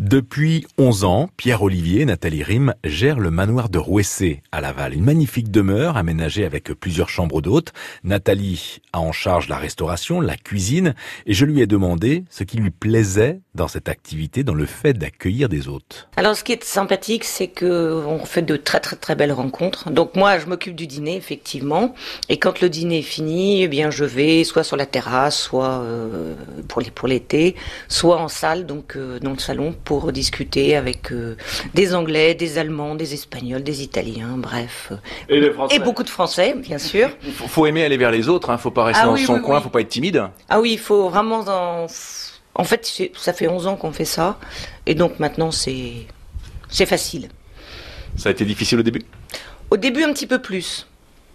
Depuis 11 ans, Pierre-Olivier et Nathalie Rim gèrent le manoir de Rouessé à Laval. Une magnifique demeure aménagée avec plusieurs chambres d'hôtes. Nathalie a en charge la restauration, la cuisine et je lui ai demandé ce qui lui plaisait dans cette activité, dans le fait d'accueillir des hôtes. Alors ce qui est sympathique, c'est que on fait de très très très belles rencontres. Donc moi, je m'occupe du dîner effectivement et quand le dîner est fini, eh bien je vais soit sur la terrasse, soit euh, pour l'été, soit en salle donc euh, dans le salon discuter avec euh, des Anglais, des Allemands, des Espagnols, des Italiens, bref. Et, beaucoup de Français, bien sûr. Il faut, aimer aller vers les autres, hein. faut pas rester ah dans son coin, faut pas être timide. Ah oui, il faut vraiment... En, en fait, ça fait 11 ans qu'on fait ça, et donc maintenant c'est facile. Ça a été difficile au début? Au début un petit peu plus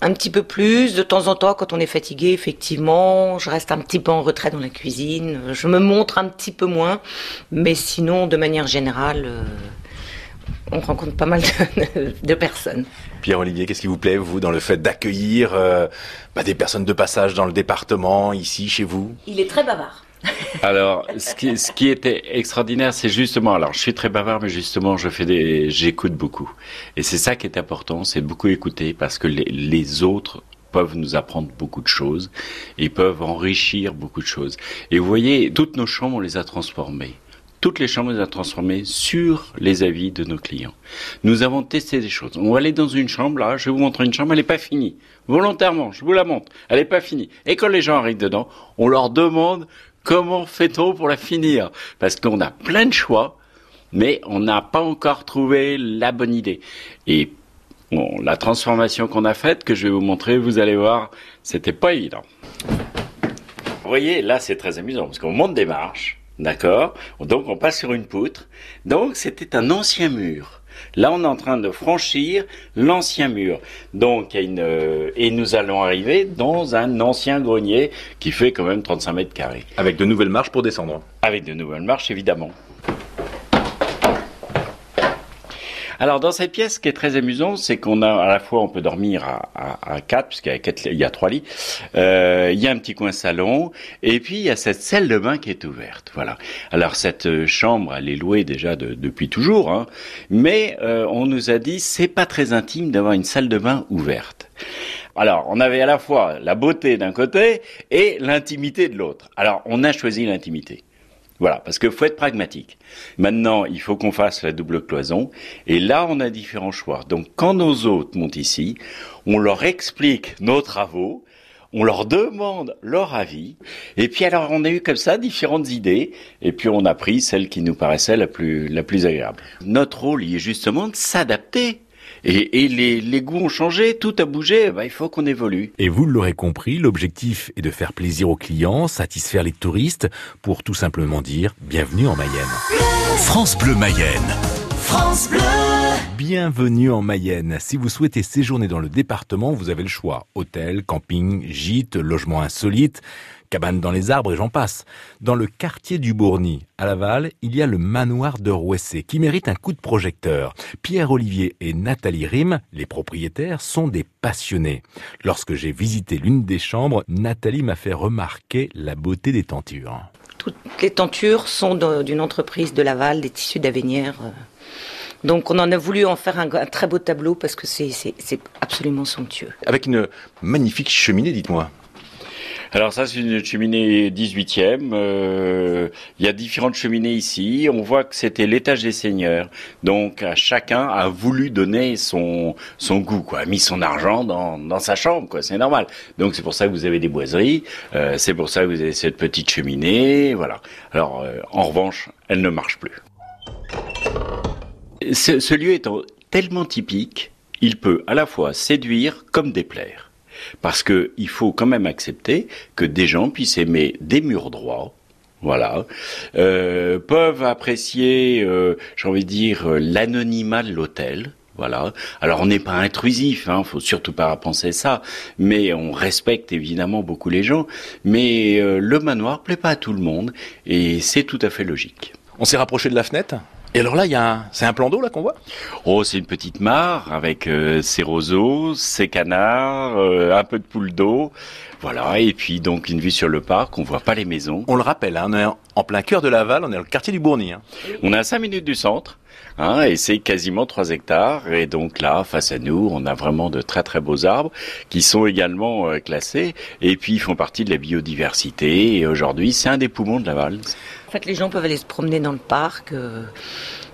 un petit peu plus. De temps en temps, quand on est fatigué, effectivement, je reste un petit peu en retrait dans la cuisine. Je me montre un petit peu moins. Mais sinon, de manière générale, euh, on rencontre pas mal de, personnes. Pierre-Olivier, qu'est-ce qui vous plaît, vous, dans le fait d'accueillir euh, bah, des personnes de passage dans le département, ici, chez vous? Il est très bavard. Alors, ce qui, était extraordinaire, c'est justement, alors je suis très bavard, mais justement, je fais des, j'écoute beaucoup. Et c'est ça qui est important, c'est beaucoup écouter parce que les, les autres peuvent nous apprendre beaucoup de choses et peuvent enrichir beaucoup de choses. Et vous voyez, toutes nos chambres, on les a transformées toutes les chambres, on les a transformées sur les avis de nos clients. Nous avons testé des choses. On va aller dans une chambre, là, je vais vous montrer une chambre, elle n'est pas finie. Volontairement, je vous la montre. Elle n'est pas finie. Et quand les gens arrivent dedans, on leur demande Comment fait-on pour la finir? Parce qu'on a plein de choix, mais on n'a pas encore trouvé la bonne idée. Et la transformation qu'on a faite, que je vais vous montrer, vous allez voir, c'était pas évident. Vous voyez, là c'est très amusant, parce qu'on monte des marches, d'accord? Donc on passe sur une poutre. Donc c'était un ancien mur. Là, on est en train de franchir l'ancien mur. Donc, une, euh, et nous allons arriver dans un ancien grenier qui fait quand même 35 mètres carrés. Avec de nouvelles marches pour descendre. Avec de nouvelles marches, évidemment. Alors dans cette pièce, ce qui est très amusant, c'est qu'on a à la fois on peut dormir à, quatre, puisqu'il y a y a trois lits. Euh, il y a un petit coin salon, et puis il y a cette salle de bain qui est ouverte. Voilà. Alors cette chambre, elle est louée déjà depuis toujours, hein, mais euh, on nous a dit c'est pas très intime d'avoir une salle de bain ouverte. Alors, on avait à la fois la beauté d'un côté et l'intimité de l'autre. Alors, on a choisi l'intimité. Voilà, parce que faut être pragmatique. Maintenant, il faut qu'on fasse la double cloison, et là, on a différents choix. Donc, quand nos hôtes montent ici, on leur explique nos travaux, on leur demande leur avis, et puis alors on a eu comme ça différentes idées, et puis on a pris celle qui nous paraissait la plus, la plus agréable. Notre rôle, il est justement de s'adapter et, les, goûts ont changé, tout a bougé, bah, il faut qu'on évolue. Et vous l'aurez compris, l'objectif est de faire plaisir aux clients, satisfaire les touristes, pour tout simplement dire bienvenue en Mayenne. France Bleu Mayenne. France Bleu. Bienvenue en Mayenne. Si vous souhaitez séjourner dans le département, vous avez le choix. Hôtel, camping, gîte, logement insolite cabane dans les arbres et j'en passe. Dans le quartier du Bourny, à Laval, il y a le manoir de Rouessé qui mérite un coup de projecteur. Pierre-Olivier et Nathalie Rim, les propriétaires, sont des passionnés. Lorsque j'ai visité l'une des chambres, Nathalie m'a fait remarquer la beauté des tentures. Toutes les tentures sont d'une entreprise de Laval, des tissus d'Avenière. Donc on en a voulu en faire un, un très beau tableau parce que c'est absolument somptueux. Avec une magnifique cheminée, dites-moi. Alors ça, c'est une cheminée 18e. Euh, il y a différentes cheminées ici. On voit que c'était l'étage des seigneurs. Donc chacun a voulu donner son son goût, quoi, a mis son argent dans, dans sa chambre, quoi. C'est normal. Donc c'est pour ça que vous avez des boiseries. Euh, c'est pour ça que vous avez cette petite cheminée, voilà. Alors euh, en revanche, elle ne marche plus. Ce, lieu étant tellement typique, il peut à la fois séduire comme déplaire. Parce que il faut quand même accepter que des gens puissent aimer des murs droits, voilà, euh, peuvent apprécier, euh, j'ai envie de dire, l'anonymat de l'hôtel. Voilà. Alors on n'est pas intrusif, hein, faut surtout pas penser ça, mais on respecte évidemment beaucoup les gens. Mais euh, le manoir plaît pas à tout le monde et c'est tout à fait logique. On s'est rapproché de la fenêtre? Et alors là, il y a c'est un plan d'eau là qu'on voit? Oh, c'est une petite mare avec euh, ses roseaux, ses canards, euh, un peu de poule d'eau. Voilà, et puis donc une vue sur le parc, on voit pas les maisons. On le rappelle, hein, on est en plein cœur de Laval, on est dans le quartier du Bourny. Hein. On est à 5 minutes du centre. Hein, et c'est quasiment 3 hectares. Et donc là, face à nous, on a vraiment de très très beaux arbres qui sont également euh, classés. Et puis ils font partie de la biodiversité. Et aujourd'hui, c'est un des poumons de Laval. En fait, les gens peuvent aller se promener dans le parc. euh,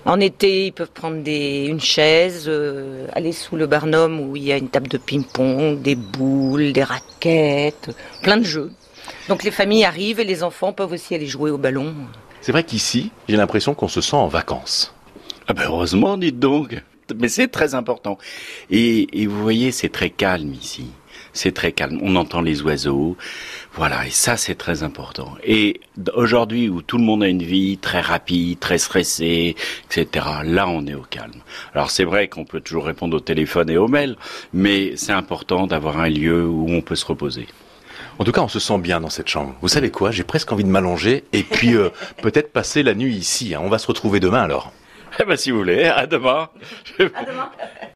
en été, ils peuvent prendre des, une chaise, euh, aller sous le barnum où il y a une table de ping-pong, des boules, des raquettes, plein de jeux. Donc les familles arrivent et les enfants peuvent aussi aller jouer au ballon. C'est vrai qu'ici, j'ai l'impression qu'on se sent en vacances. Ah ben heureusement, dites donc. Mais c'est très important. Et, et vous voyez, c'est très calme ici. C'est très calme. On entend les oiseaux. Voilà. Et ça, c'est très important. Et aujourd'hui, où tout le monde a une vie très rapide, très stressée, etc., là, on est au calme. Alors, c'est vrai qu'on peut toujours répondre au téléphone et aux mails, mais c'est important d'avoir un lieu où on peut se reposer. En tout cas, on se sent bien dans cette chambre. Vous savez quoi? J'ai presque envie de m'allonger et puis euh, peut-être passer la nuit ici. hein. On va se retrouver demain alors. Eh ben, si vous voulez, à demain. À demain.